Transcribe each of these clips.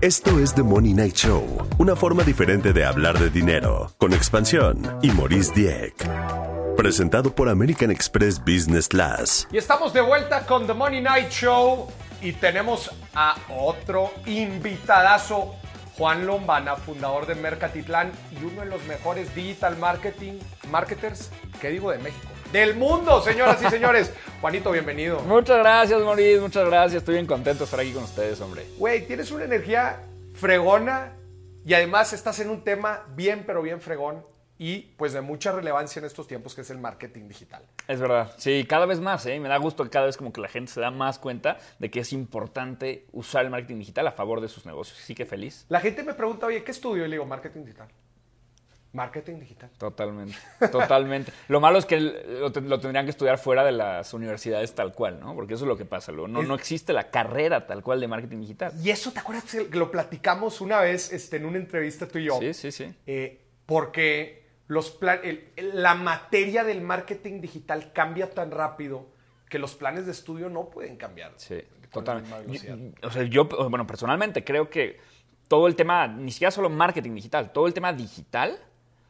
Esto es The Money Night Show, una forma diferente de hablar de dinero, con expansión y Maurice Dieck. Presentado por American Express Business Class. Y estamos de vuelta con The Money Night Show y tenemos a otro invitadazo, Juan Lombana, fundador de Mercatitlán y uno de los mejores digital marketing marketers, ¿qué digo de México? Del mundo, señoras y señores. Juanito, bienvenido. Muchas gracias, Maurice, muchas gracias. Estoy bien contento de estar aquí con ustedes, hombre. Güey, tienes una energía fregona y además estás en un tema bien, pero bien fregón y pues de mucha relevancia en estos tiempos que es el marketing digital. Es verdad, sí, cada vez más, ¿eh? me da gusto que cada vez como que la gente se da más cuenta de que es importante usar el marketing digital a favor de sus negocios. Sí que feliz. La gente me pregunta, oye, ¿qué estudio? Y le digo, marketing digital. Marketing digital. Totalmente, totalmente. Lo malo es que lo, tendrían que estudiar fuera de las universidades tal cual, ¿no? Porque eso es lo que pasa. No, no existe la carrera tal cual de marketing digital. Y eso, ¿te acuerdas que lo platicamos una vez este, en una entrevista tú y yo? Sí, sí, sí. Eh, porque los plan, la materia del marketing digital cambia tan rápido que los planes de estudio no pueden cambiar. Sí, totalmente. o sea, yo, bueno, personalmente creo que todo el tema, ni siquiera solo marketing digital, todo el tema digital,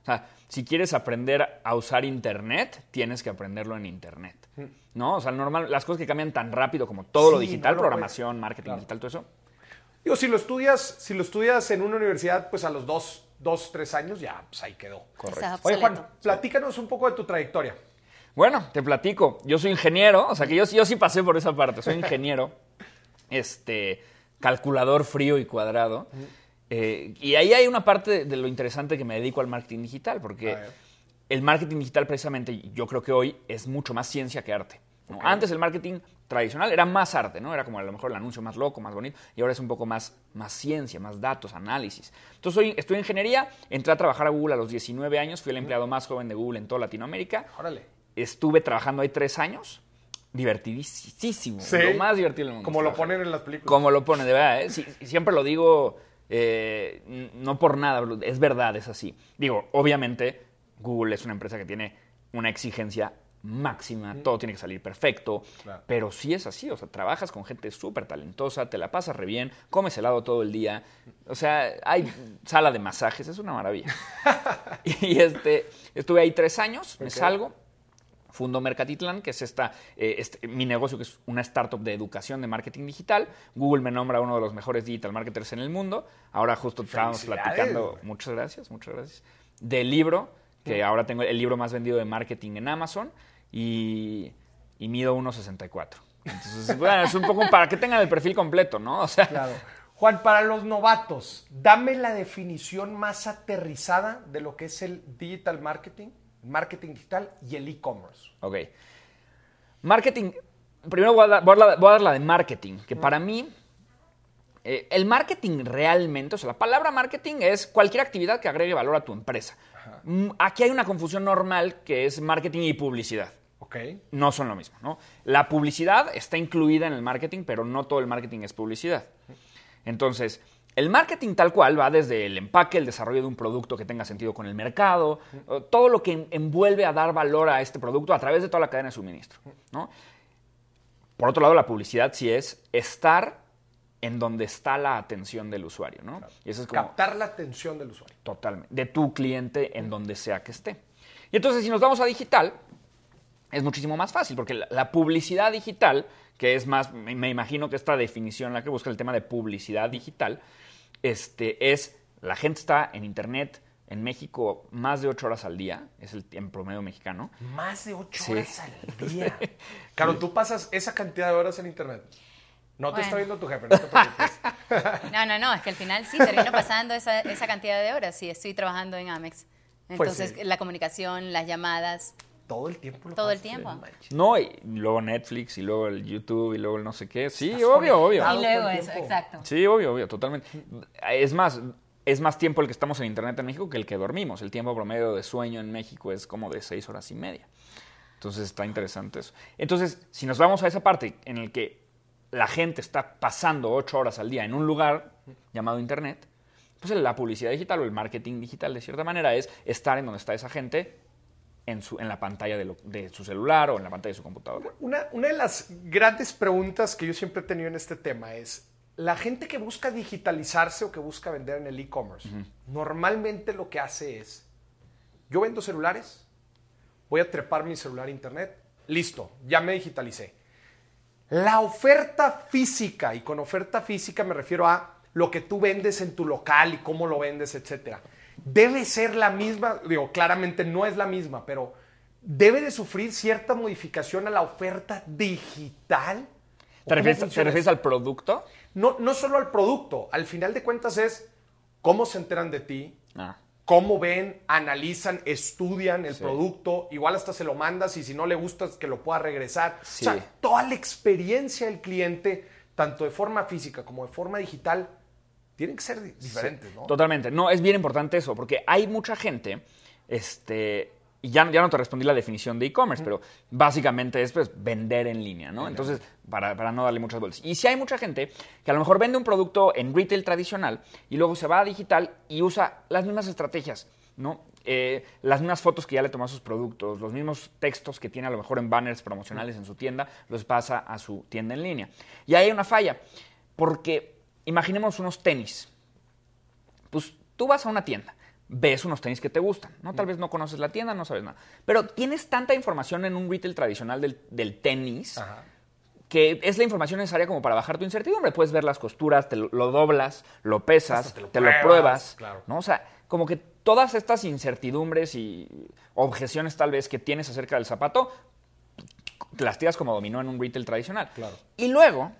sea, si quieres aprender a usar Internet, tienes que aprenderlo en Internet. Mm. ¿No? O sea, normal, las cosas que cambian tan rápido como todo lo digital, programación, marketing digital, todo eso. Digo, si lo estudias, si lo estudias en una universidad, pues a los dos dos, tres años, ya, pues ahí quedó. Correcto. Oye, Juan, platícanos un poco de tu trayectoria. Bueno, te platico. Yo soy ingeniero, o sea que yo, yo sí pasé por esa parte. Soy ingeniero, este, calculador frío y cuadrado. Eh, y ahí hay una parte de, lo interesante que me dedico al marketing digital, porque el marketing digital precisamente yo creo que hoy es mucho más ciencia que arte. Antes el marketing tradicional era más arte, ¿no? Era como a lo mejor el anuncio más loco, más bonito, y ahora es un poco más, más ciencia, más datos, análisis. Entonces hoy estoy en ingeniería, entré a trabajar a Google a los 19 años, fui el empleado más joven de Google en toda Latinoamérica. Órale. Estuve trabajando ahí tres años, divertidísimo, lo más divertido del mundo. Como lo ponen en las películas. Como lo ponen, de verdad, ¿eh? siempre lo digo, eh, no por nada, es verdad, es así. Digo, obviamente Google es una empresa que tiene una exigencia máxima, todo tiene que salir perfecto, pero sí es así, o sea, trabajas con gente súper talentosa, te la pasas re bien, comes helado todo el día, o sea, hay sala de masajes, es una maravilla. y este, estuve ahí tres años, me salgo, fundo Mercatitlán, que es esta, eh, este, mi negocio, que es una startup de educación de marketing digital. Google me nombra uno de los mejores digital marketers en el mundo. Ahora justo estábamos platicando, muchas gracias, muchas gracias, del libro que ahora tengo el libro más vendido de marketing en Amazon y, mido 1,64. Entonces, bueno, es un poco para que tengan el perfil completo, ¿no? O sea, claro. Juan, para los novatos, dame la definición más aterrizada de lo que es el digital marketing, marketing digital y el e-commerce. Ok. Marketing, primero voy a, dar, la de marketing, que para mí eh, el marketing realmente, o sea, la palabra marketing es cualquier actividad que agregue valor a tu empresa. Mm, aquí hay una confusión normal que es marketing y publicidad. Okay. No son lo mismo, ¿no? La publicidad está incluida en el marketing, pero no todo el marketing es publicidad. Entonces, el marketing tal cual va desde el empaque, el desarrollo de un producto que tenga sentido con el mercado, todo lo que envuelve a dar valor a este producto a través de toda la cadena de suministro, ¿no? Por otro lado, la publicidad sí es estar en donde está la atención del usuario, ¿no? Y eso es como, Captar la atención del usuario. Totalmente. De tu cliente en donde sea que esté. Y entonces, si nos vamos a digital, es muchísimo más fácil, porque la, publicidad digital, que es más, me, imagino que esta definición, la que busca el tema de publicidad digital, este, es la gente está en Internet en México más de ocho horas al día, es el en promedio mexicano. Más de ocho horas al día. claro, tú pasas esa cantidad de horas en Internet. No te está viendo tu jefe, no te preocupes. no, no, no, es que al final sí termino pasando esa, esa cantidad de horas. Sí, estoy trabajando en Amex. Pues Entonces, la comunicación, las llamadas. Todo el tiempo. Todo el tiempo. No, y luego Netflix, y luego el YouTube, y luego el no sé qué. Sí, obvio, obvio. Y luego eso, exacto. Sí, obvio, obvio, totalmente. Es más, es más tiempo el que estamos en Internet en México que el que dormimos. El tiempo promedio de sueño en México es como de seis horas y media. Entonces está interesante eso. Entonces, si nos vamos a esa parte en el que la gente está pasando ocho horas al día en un lugar llamado Internet, pues la publicidad digital o el marketing digital, de cierta manera, es estar en donde está esa gente en, su, en la pantalla de, su celular o en la pantalla de su computadora. Una, una, de las grandes preguntas que yo siempre he tenido en este tema es, la gente que busca digitalizarse o que busca vender en el e-commerce, normalmente lo que hace es, yo vendo celulares, voy a trepar mi celular a internet, listo, ya me digitalicé. La oferta física, y con oferta física me refiero a lo que tú vendes en tu local y cómo lo vendes, etcétera, debe ser la misma, digo, claramente no es la misma, pero debe de sufrir cierta modificación a la oferta digital. ¿Te refieres, al producto? No, no solo al producto, al final de cuentas es cómo se enteran de ti, ah. cómo ven, analizan, estudian el producto, igual hasta se lo mandas y si no le gusta que lo pueda regresar. O sea, toda la experiencia del cliente, tanto de forma física como de forma digital, tienen que ser diferentes, ¿no? Totalmente. No, es bien importante eso, porque hay mucha gente, este, y ya, ya no te respondí la definición de e-commerce, pero básicamente es pues, vender en línea, ¿no? Entonces, para, no darle muchas vueltas. Y si hay mucha gente que a lo mejor vende un producto en retail tradicional y luego se va a digital y usa las mismas estrategias, ¿no? Eh, las mismas fotos que ya le tomó a sus productos, los mismos textos que tiene a lo mejor en banners promocionales en su tienda, los pasa a su tienda en línea. Y ahí hay una falla, porque imaginemos unos tenis. Pues tú vas a una tienda, ves unos tenis que te gustan, ¿no? Tal vez no conoces la tienda, no sabes nada. Pero tienes tanta información en un retail tradicional del, tenis que es la información necesaria como para bajar tu incertidumbre. Puedes ver las costuras, te lo, doblas, lo pesas, te lo, pruebas, ¿no? O sea, como que todas estas incertidumbres y objeciones tal vez que tienes acerca del zapato, te las tiras como dominó en un retail tradicional. Y luego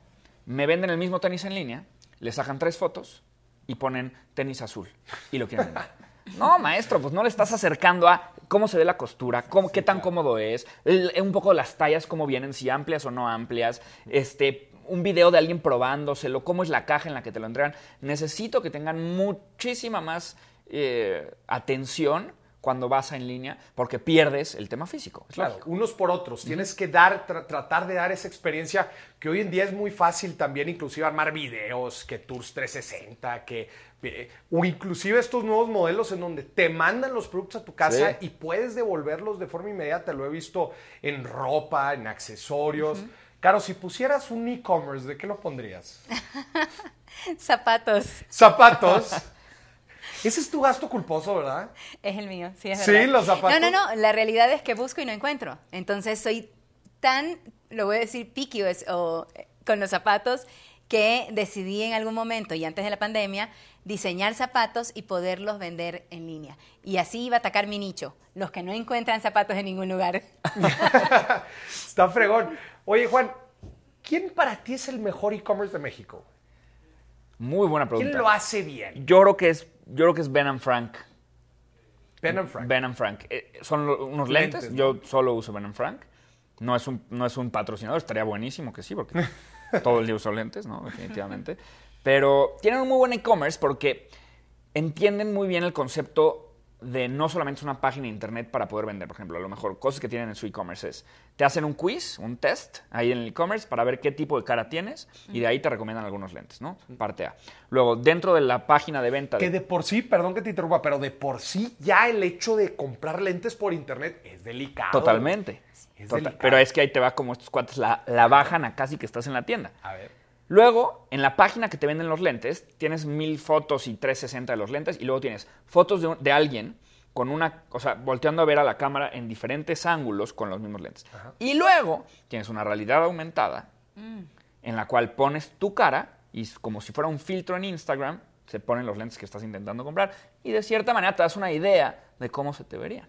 me venden el mismo tenis en línea le sacan tres fotos y ponen tenis azul y lo quieren vender. No, maestro, pues no le estás acercando a cómo se ve la costura, cómo, qué tan cómodo es, un poco las tallas, cómo vienen, si amplias o no amplias, este, un video de alguien probándoselo, cómo es la caja en la que te lo entregan. Necesito que tengan muchísima más eh, atención cuando vas en línea porque pierdes el tema físico. claro, unos por otros. Tienes que dar, tratar de dar esa experiencia que hoy en día es muy fácil también, inclusive armar videos, que Tours 360, que eh, o inclusive estos nuevos modelos en donde te mandan los productos a tu casa y puedes devolverlos de forma inmediata. Lo he visto en ropa, en accesorios. Claro, si pusieras un e-commerce, ¿de qué lo pondrías? Zapatos. Zapatos. Ese es tu gasto culposo, ¿verdad? Es el mío, sí, es verdad. Sí, los zapatos. No, no, no. La realidad es que busco y no encuentro. Entonces soy tan, lo voy a decir, picky o, con los zapatos que decidí en algún momento y antes de la pandemia diseñar zapatos y poderlos vender en línea. Y así iba a atacar mi nicho, los que no encuentran zapatos en ningún lugar. Está fregón. Oye, Juan, ¿quién para ti es el mejor e-commerce de México? Muy buena pregunta. ¿Quién lo hace bien? Yo creo que es, yo creo que es Ben and Frank. Ben and Frank. Ben and Frank. Eh, son unos lentes. Yo solo uso Ben and Frank. No es, un, no es un patrocinador. Estaría buenísimo que sí, porque todo el día uso lentes, ¿no? Definitivamente. Pero tienen un muy buen e-commerce porque entienden muy bien el concepto de no solamente una página de internet para poder vender, por ejemplo, a lo mejor cosas que tienen en su e-commerce es, te hacen un quiz, un test ahí en el e-commerce para ver qué tipo de cara tienes y de ahí te recomiendan algunos lentes, ¿no? Parte A. Luego, dentro de la página de venta... Que de por sí, perdón que te interrumpa, pero de por sí ya el hecho de comprar lentes por internet es delicado. Totalmente. Pero es que ahí te va como estos cuates la, la bajan a casi que estás en la tienda. A ver. Luego, en la página que te venden los lentes, tienes mil fotos y 360 de los lentes y luego tienes fotos de, alguien con una, o sea, volteando a ver a la cámara en diferentes ángulos con los mismos lentes. Y luego tienes una realidad aumentada mm. en la cual pones tu cara y como si fuera un filtro en Instagram, se ponen los lentes que estás intentando comprar y de cierta manera te das una idea de cómo se te verían.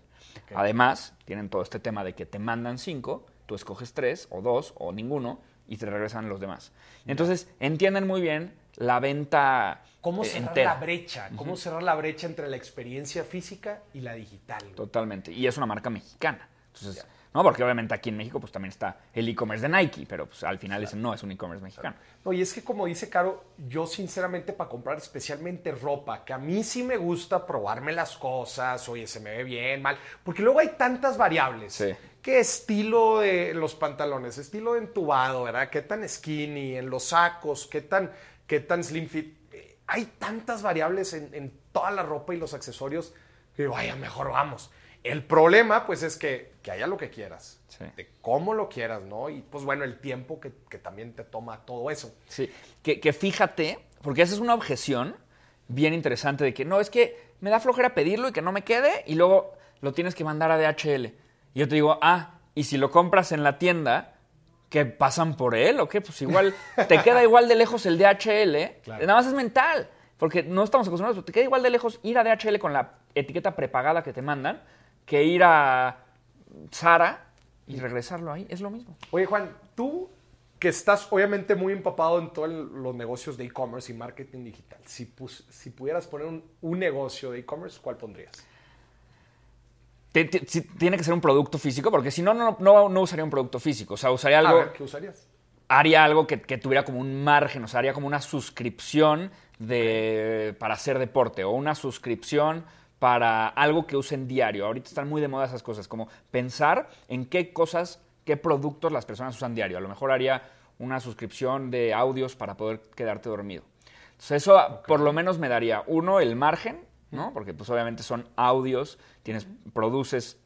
Además, tienen todo este tema de que te mandan cinco, tú escoges tres o dos o ninguno y te regresan los demás. Entonces, entienden muy bien la venta ¿Cómo eh, cerrar la brecha? ¿Cómo cerrar la brecha entre la experiencia física y la digital? Totalmente. Y es una marca mexicana. Entonces, ¿no? Porque obviamente aquí en México pues también está el e-commerce de Nike, pero pues al final ese no es un e-commerce mexicano. No, y es que como dice Caro, yo sinceramente para comprar especialmente ropa, que a mí sí me gusta probarme las cosas, oye, se me ve bien, mal, porque luego hay tantas variables. Sí qué estilo de los pantalones, estilo de entubado, ¿verdad? ¿Qué tan skinny, en los sacos, qué tan, qué tan slim fit? Hay tantas variables en, toda la ropa y los accesorios que vaya, mejor vamos. El problema, pues, es que, que haya lo que quieras, Sí. de cómo lo quieras, ¿no? Y, pues, bueno, el tiempo que, que también te toma todo eso. Sí, que, que fíjate, porque esa es una objeción bien interesante de que no, es que me da flojera pedirlo y que no me quede y luego lo tienes que mandar a DHL. Y yo te digo, ah, y si lo compras en la tienda, ¿qué pasan por él o qué? Pues igual te queda igual de lejos el DHL, Claro. nada más es mental, porque no estamos acostumbrados, pero te queda igual de lejos ir a DHL con la etiqueta prepagada que te mandan que ir a Sara y regresarlo ahí, es lo mismo. Oye, Juan, tú que estás obviamente muy empapado en todos los negocios de e-commerce y marketing digital, si, pus- si pudieras poner un, un negocio de e-commerce, ¿cuál pondrías? Tiene que ser un producto físico, porque si no, no, no, no usaría un producto físico. O sea, usaría A algo, ver, ¿qué usarías? haría algo que, que tuviera como un margen, o sea, haría como una suscripción de, para hacer deporte o una suscripción para algo que usen diario. Ahorita están muy de moda esas cosas, como pensar en qué cosas, qué productos las personas usan diario. A lo mejor haría una suscripción de audios para poder quedarte dormido. Entonces eso por lo menos me daría, uno, el margen, ¿no? Porque pues obviamente son audios, tienes, produces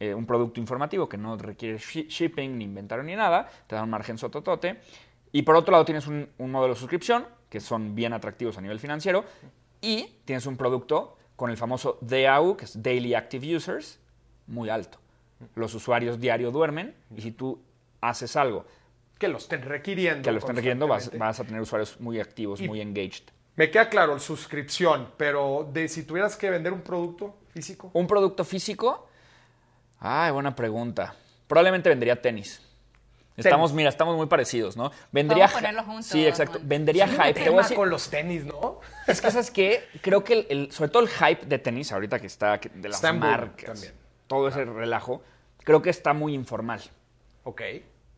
eh, un producto informativo que no requiere shi- shipping, ni inventario, ni nada, te da un margen sototote. Y por otro lado tienes un, un modelo de suscripción, que son bien atractivos a nivel financiero, y tienes un producto con el famoso DAU, que es Daily Active Users, muy alto. Los usuarios diario duermen, y si tú haces algo Que lo estén requiriendo. que lo estén requiriendo, vas, a tener usuarios muy activos, Y- muy engaged. Me queda claro, suscripción, pero de si tuvieras que vender un producto físico. ¿Un producto físico? Ay, buena pregunta. Probablemente vendría tenis. Estamos, mira, estamos muy parecidos, ¿no? Vendría Vamos a juntos, Sí, exacto. Hay un hype. Te voy a tema decir- con los tenis, ¿no? Es que, ¿sabes qué? Creo que, el, el- sobre todo el hype de tenis, ahorita que está que- de las Está marcas, también. todo ese relajo, creo que está muy informal. Ok.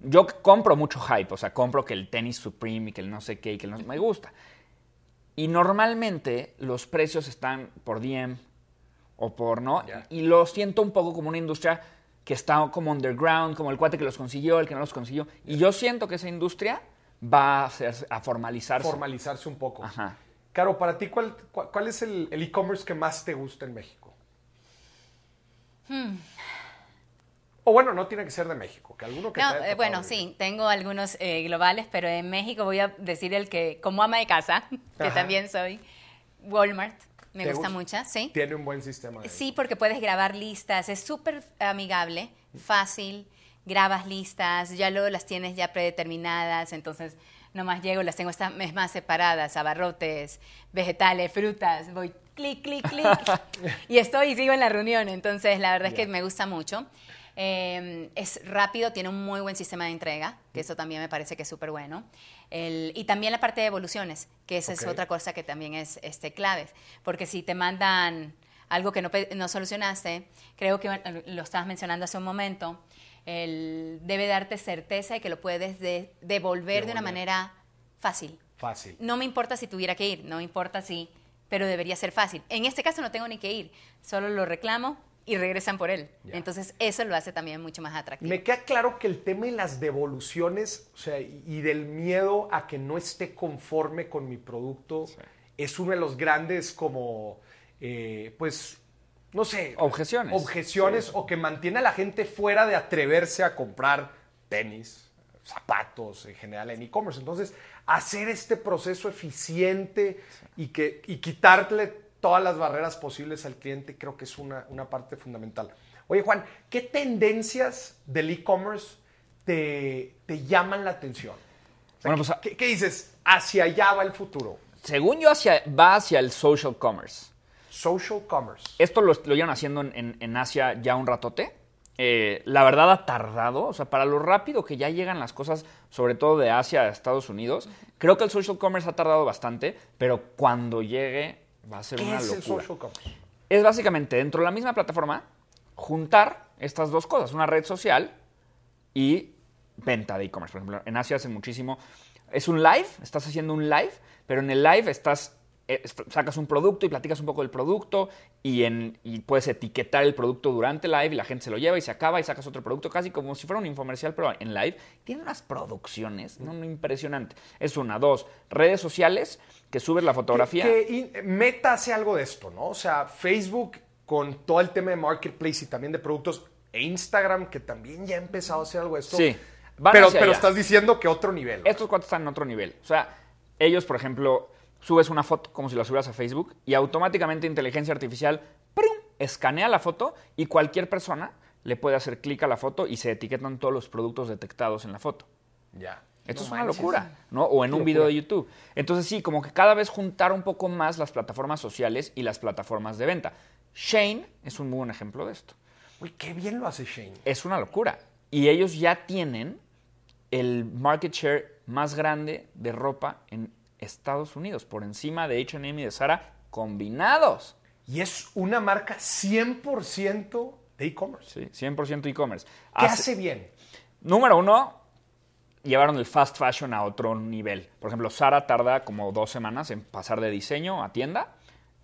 Yo compro mucho hype, o sea, compro que el tenis Supreme y que el no sé qué y que el no me gusta. Y normalmente los precios están por DM o por no, y lo siento un poco como una industria que está como underground, como el cuate que los consiguió, el que no los consiguió. Y yo siento que esa industria va a, hacerse- a formalizarse. Formalizarse un poco. Ajá. Caro, para ti, ¿cuál, cuál, cuál es el el e-commerce que más te gusta en México? Hmm. O bueno, no tiene que ser de México, que alguno que No, te eh, bueno, sí, tengo algunos eh, globales, pero en México voy a decir el que, como ama de casa, que Ajá. también soy, Walmart. Me ¿Te gusta gusta? mucho, sí. Tiene un buen sistema. Sí, porque puedes grabar listas, es súper amigable, fácil, grabas listas, ya luego las tienes ya predeterminadas, entonces nomás llego, las tengo estas es más separadas, abarrotes, vegetales, frutas, voy clic, clic, clic, y estoy y sigo en la reunión, entonces la verdad es que me gusta mucho. Eh, es rápido, tiene un muy buen sistema de entrega, que eso también me parece que es súper bueno. El- y también la parte de evoluciones, que esa es otra cosa que también es este, clave, porque si te mandan algo que no, no solucionaste, creo que lo estabas mencionando hace un momento, el- debe darte certeza de que lo puedes de- devolver de una manera fácil. Fácil. No me importa si tuviera que ir, no me importa si, pero debería ser fácil. En este caso no tengo ni que ir, solo lo reclamo y regresan por él. Ya. Entonces eso lo hace también mucho más atractivo. Me queda claro que el tema de las devoluciones o sea, y y del miedo a que no esté conforme con mi producto es uno de los grandes como, eh, pues, no sé. Objeciones. Objeciones o que mantiene a la gente fuera de atreverse a comprar tenis, zapatos en general en e-commerce. Entonces, hacer este proceso eficiente y, que, y quitarle todas las barreras posibles al cliente creo que es una, una parte fundamental. Oye, Juan, ¿qué tendencias del e-commerce te, te llaman la atención? O sea, Bueno, pues, a- ¿qué, qué dices? Hacia allá va el futuro. Según yo, hacia, va hacia el social commerce. Social commerce. Esto lo, lo llevan haciendo en, en- en Asia ya un ratote. Eh, la verdad ha tardado, o sea, para lo rápido que ya llegan las cosas, sobre todo de Asia a Estados Unidos, creo que el social commerce ha tardado bastante, pero cuando llegue va a ser ¿Qué una es el social commerce? Es básicamente dentro de la misma plataforma juntar estas dos cosas, una red social y venta de e-commerce. Por ejemplo, en Asia hacen muchísimo. Es un live, estás haciendo un live, pero en el live estás est- sacas un producto y platicas un poco del producto y, en, y puedes etiquetar el producto durante el live y la gente se lo lleva y se acaba y sacas otro producto casi como si fuera un infomercial, pero en live. Tiene unas producciones no, impresionante. Es una, dos, redes sociales que subes la fotografía. Que, que in- Meta hace algo de esto, ¿no? O sea, Facebook con todo el tema de marketplace y también de productos e Instagram, que también ya ha empezado a hacer algo de esto. Sí. Van Pero, hacia pero allá. estás diciendo que otro nivel. Estos cuates están en otro nivel. O sea, ellos, por ejemplo, subes una foto como si la subieras a Facebook y automáticamente inteligencia artificial ¡prum! escanea la foto y cualquier persona le puede hacer clic a la foto y se etiquetan todos los productos detectados en la foto. Ya. Esto No es una manches. locura, ¿no? O en un video de YouTube. Entonces sí, como que cada vez juntar un poco más las plataformas sociales y las plataformas de venta. Shane es un muy buen ejemplo de esto. Uy, qué bien lo hace Shane. Es una locura. Y ellos ya tienen el market share más grande de ropa en Estados Unidos, por encima de H&M y de Zara combinados. Y es una marca 100% de e-commerce. Sí, 100% e-commerce. ¿Qué Hace- hace bien? Número uno, llevaron el fast fashion a otro nivel. Por ejemplo, Zara tarda como dos semanas en pasar de diseño a tienda.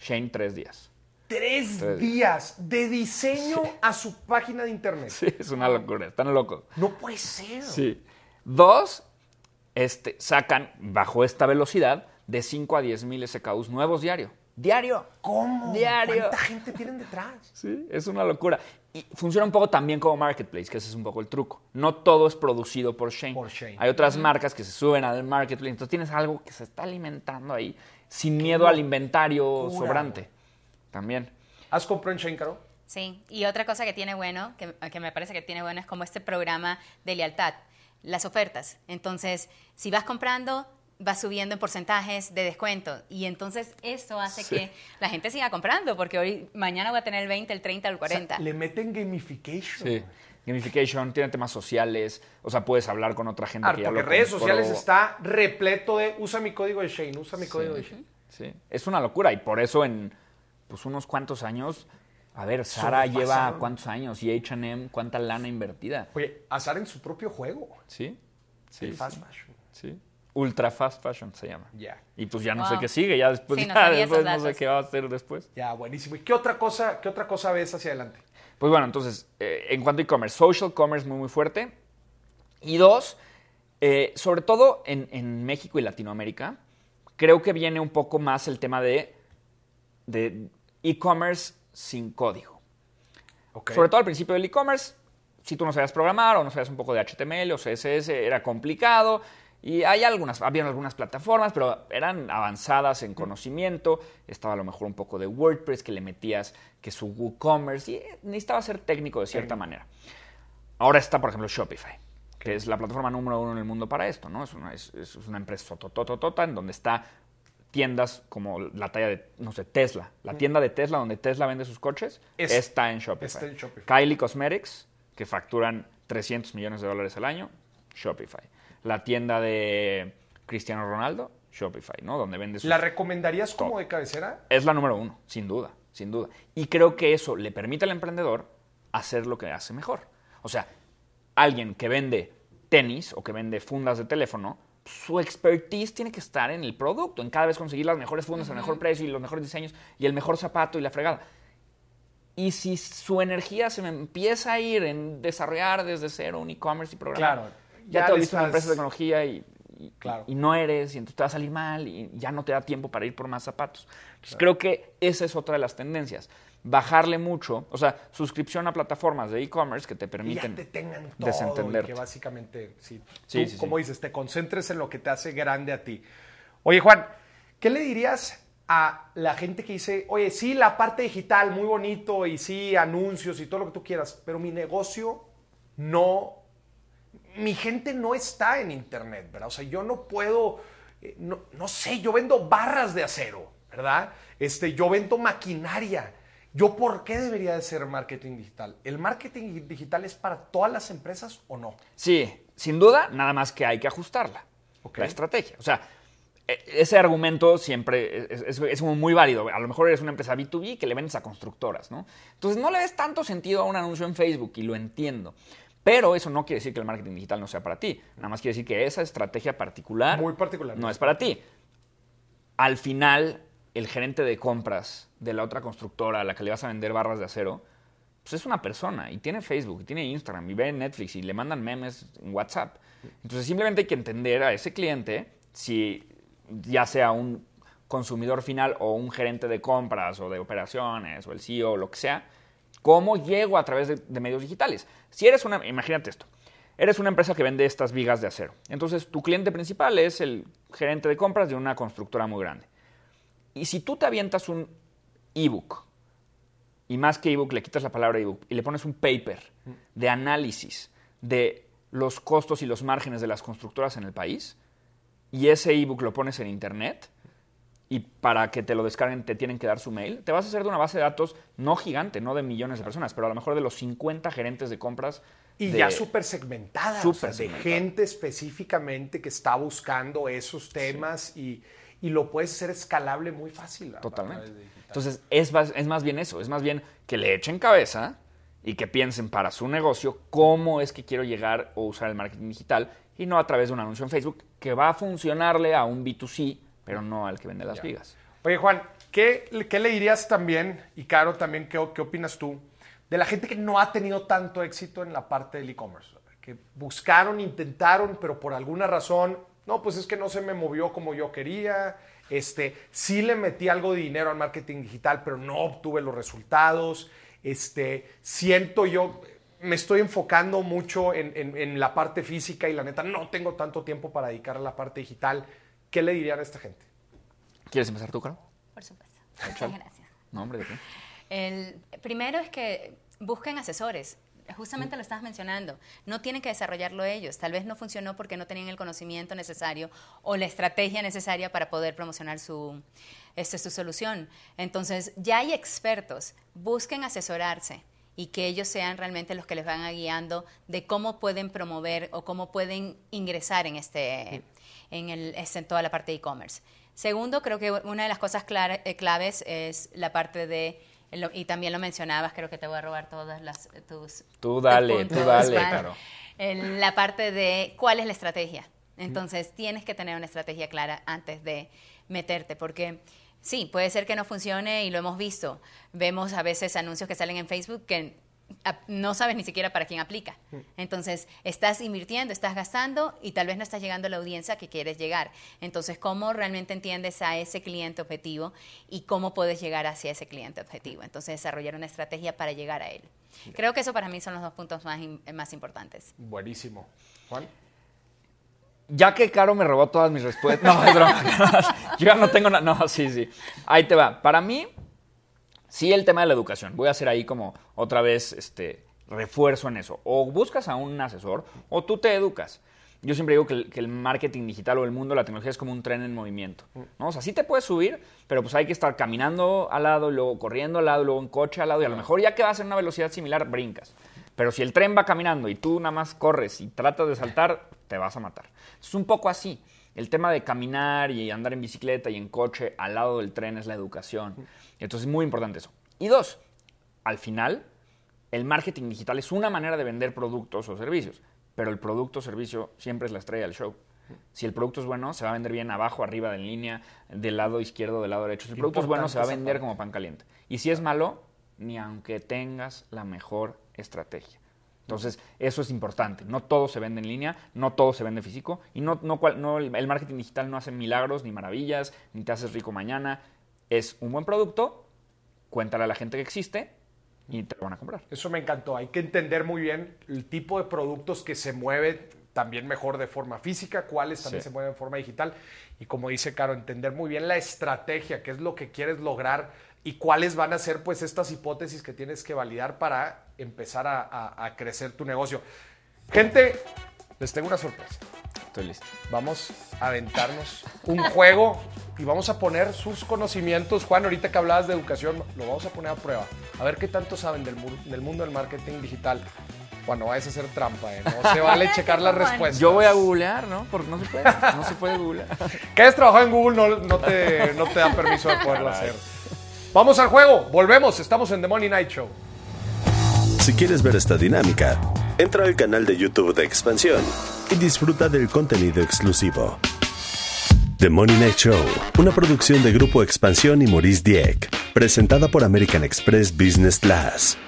Shane, tres días. Tres Tres. días de diseño a su página de internet. Sí, es una locura. Están locos. No puede ser. Sí. Dos, este, sacan bajo esta velocidad de 5 a 10 mil SKUs nuevos diario. Diario. ¿Cómo? Diario. ¿Cuánta gente tienen detrás? Sí, es una locura. Y funciona un poco también como marketplace, que ese es un poco el truco. No todo es producido por Shane. Por Shein. Hay otras marcas que se suben al marketplace. Entonces tienes algo que se está alimentando ahí sin miedo al inventario locura, sobrante. También. ¿Has comprado en Shane, Caro? Sí, y otra cosa que tiene bueno, que, que me parece que tiene bueno, es como este programa de lealtad, las ofertas. Entonces, si vas comprando, vas subiendo en porcentajes de descuento. Y entonces eso hace Sí. que la gente siga comprando, porque hoy, mañana va a tener el 20, el 30, el O sea, 40. le meten gamification. Sí. Gamification, tiene temas sociales. O sea, puedes hablar con otra gente Ah, que ya porque lo redes sociales está repleto de usa mi código de Shane, usa mi código de Shane. Sí, es una locura y por eso en pues, unos cuantos años, a ver, Sara lleva cuántos años y H&M cuánta lana invertida. Oye, azar en su propio juego. Sí, sí, el sí, fast fashion. sí. Ultra fast fashion se llama. Ya. Y pues ya no Wow. sé qué sigue, ya después, Sí, no ya después no sé qué va a hacer después. Ya, buenísimo. ¿Y qué otra cosa, qué otra cosa ves hacia adelante? Pues bueno, entonces, eh, en cuanto a e-commerce, social commerce muy, muy fuerte. Y dos, eh, sobre todo en, en México y Latinoamérica, creo que viene un poco más el tema de de e-commerce sin código. Sobre todo al principio del e-commerce, si tú no sabías programar o no sabías un poco de HTML o CSS, era complicado. Y hay algunas, habían algunas plataformas, pero eran avanzadas en conocimiento. Estaba a lo mejor un poco de WordPress que le metías que su WooCommerce y necesitaba ser técnico de cierta manera. Ahora está, por ejemplo, Shopify, que es la plataforma número uno en el mundo para esto, ¿no? Es una, es, es una empresa totototota en donde está tiendas como la talla de, no sé, Tesla. La tienda de Tesla donde Tesla vende sus coches Es- está en Shopify. está en Shopify. Kylie Cosmetics, que facturan 300 millones de dólares al año, Shopify. La tienda de Cristiano Ronaldo, Shopify, ¿no? Donde vende sus ¿La recomendarías como de cabecera? es la número uno, sin duda, sin duda. Y creo que eso le permite al emprendedor hacer lo que hace mejor. O sea, alguien que vende tenis o que vende fundas de teléfono, su expertise tiene que estar en el producto, en cada vez conseguir las mejores fundas al mejor precio y los mejores diseños y el mejor zapato y la fregada. Y si su energía se me empieza a ir en desarrollar desde cero un e-commerce y programar, Claro, ya, ya te volviste una empresa de tecnología y, y- Claro. y no eres, y entonces te va a salir mal y ya no te da tiempo para ir por más zapatos. Entonces, creo que esa es otra de las tendencias. Bajarle mucho, o sea, suscripción a plataformas de e-commerce que te permiten te tengan todo. desentenderte. Y que básicamente, Sí, tú, sí, sí. como dices, te concentres en lo que te hace grande a ti. Oye, Juan, ¿qué le dirías a la gente que dice, oye, sí, la parte digital, muy bonito, y sí, anuncios y todo lo que tú quieras, pero mi negocio no, mi gente no está en Internet, ¿verdad? O sea, yo no puedo, eh, no, no sé, yo vendo barras de acero, ¿verdad? Este, yo vendo maquinaria. ¿Yo por qué debería de ser marketing digital? ¿El marketing digital es para todas las empresas o no? Sí, sin duda, nada más que hay que ajustarla, Ok. la estrategia. O sea, e- ese argumento siempre es, es- es como muy válido. A lo mejor eres una empresa B2B que le vendes a constructoras, ¿no? Entonces no le ves tanto sentido a un anuncio en Facebook y lo entiendo. Pero eso no quiere decir que el marketing digital no sea para ti. Nada más quiere decir que esa estrategia particular Muy particular. no es para ti. Al final, el gerente de compras de la otra constructora a la que le vas a vender barras de acero, pues es una persona y tiene Facebook, y tiene Instagram, y ve Netflix y le mandan memes en WhatsApp. Entonces simplemente hay que entender a ese cliente si ya sea un consumidor final o un gerente de compras o de operaciones o el CEO o lo que sea, ¿cómo llego a través de, medios digitales? Si eres una, imagínate esto, eres una empresa que vende estas vigas de acero. Entonces, tu cliente principal es el gerente de compras de una constructora muy grande. Y si tú te avientas un ebook, y más que ebook le quitas la palabra ebook y le pones un paper de análisis de los costos y los márgenes de las constructoras en el país, y ese ebook lo pones en internet, y para que te lo descarguen te tienen que dar su mail, te vas a hacer de una base de datos no gigante, no de millones de personas, pero a lo mejor de los 50 gerentes de compras. Y de- ya súper segmentada, Súper o sea, de gente específicamente que está buscando esos temas y, y lo puedes hacer escalable muy fácil. Totalmente. Entonces, es más, es más bien eso, es más bien que le echen cabeza y que piensen para su negocio cómo es que quiero llegar o usar el marketing digital y no a través de un anuncio en Facebook que va a funcionarle a un B2C, pero no al que vende las Ya. vigas. Oye, Juan, ¿qué, qué le dirías también, y Caro también, ¿qué, qué opinas tú, de la gente que no ha tenido tanto éxito en la parte del e-commerce? Que buscaron, intentaron, pero por alguna razón, no, pues es que no se me movió como yo quería. Este, sí le metí algo de dinero al marketing digital, pero no obtuve los resultados. Este, siento yo, me estoy enfocando mucho en, en- en la parte física y la neta no tengo tanto tiempo para dedicar a la parte digital. ¿Qué le dirían a esta gente? ¿Quieres empezar tú, Caro? Por supuesto. Muchas gracias. No, hombre, ¿de qué? El primero es que busquen asesores. Justamente lo estabas mencionando. No tienen que desarrollarlo ellos. Tal vez no funcionó porque no tenían el conocimiento necesario o la estrategia necesaria para poder promocionar su, este, su solución. Entonces, ya hay expertos. Busquen asesorarse y que ellos sean realmente los que les van a guiando de cómo pueden promover o cómo pueden ingresar en, este, en, el, en toda la parte de e-commerce. Segundo, creo que una de las cosas clara- eh, claves es la parte de, lo- y también lo mencionabas, creo que te voy a robar todas las, eh, tus... Tú tus dale, tú dale. En la parte de cuál es la estrategia. Entonces, tienes que tener una estrategia clara antes de meterte, porque sí, puede ser que no funcione y lo hemos visto. Vemos a veces anuncios que salen en Facebook que no sabes ni siquiera para quién aplica. Entonces, estás invirtiendo, estás gastando y tal vez no estás llegando a la audiencia que quieres llegar. Entonces, ¿cómo realmente entiendes a ese cliente objetivo y cómo puedes llegar hacia ese cliente objetivo? Entonces, desarrollar una estrategia para llegar a él. Creo que eso para mí son los dos puntos más, más importantes. Buenísimo. Juan. Ya que Caro me robó todas mis respuestas. No, es broma. Yo ya no tengo nada. No, sí, sí. Ahí te va. Para mí, sí el tema de la educación. Voy a hacer ahí como otra vez este refuerzo en eso. O buscas a un asesor o tú te educas. Yo siempre digo que el, marketing digital o el mundo la tecnología es como un tren en movimiento. ¿no? O sea, sí te puedes subir, pero pues hay que estar caminando al lado, luego corriendo al lado, luego en coche al lado, y a lo mejor ya que vas en una velocidad similar, brincas. Pero si el tren va caminando y tú nada más corres y tratas de saltar, te vas a matar. Es un poco así. El tema de caminar y andar en bicicleta y en coche al lado del tren es la educación. Entonces es muy importante eso. Y dos, al final, el marketing digital es una manera de vender productos o servicios, pero el producto o servicio siempre es la estrella del show. Si el producto es bueno, se va a vender bien abajo, arriba, en línea, del lado izquierdo, del lado derecho. Si el producto es bueno, se va a vender como pan caliente. Y si es malo, ni aunque tengas la mejor estrategia. Entonces, eso es importante. No todo se vende en línea, no todo se vende físico. Y no, no, cual- no- el marketing digital no hace milagros ni maravillas, ni te haces rico mañana. Es un buen producto, cuéntale a la gente que existe y te lo van a comprar. Eso me encantó. Hay que entender muy bien el tipo de productos que se mueven también mejor de forma física, cuáles también Sí. se mueven de forma digital. Y como dice Caro, entender muy bien la estrategia, qué es lo que quieres lograr y cuáles van a ser pues estas hipótesis que tienes que validar para empezar a, a- a crecer tu negocio. Gente, les tengo una sorpresa. Estoy listo. Vamos a aventarnos un juego y vamos a poner sus conocimientos. Juan, ahorita que hablabas de educación, lo vamos a poner a prueba. A ver qué tanto saben del, mu- del mundo del marketing digital. Juan, no vayas a hacer trampa, ¿eh? No se vale checar las respuestas. Yo voy a googlear, ¿no? Porque no se puede. No se puede googlear. Que hayas trabajado en Google no, no te, no te da permiso de poderlo hacer. Vamos al juego, volvemos, estamos en The Money Night Show. Si quieres ver esta dinámica, entra al canal de YouTube de Expansión y disfruta del contenido exclusivo. The Money Night Show, una producción de Grupo Expansión y Maurice Dieck, presentada por American Express Business Class.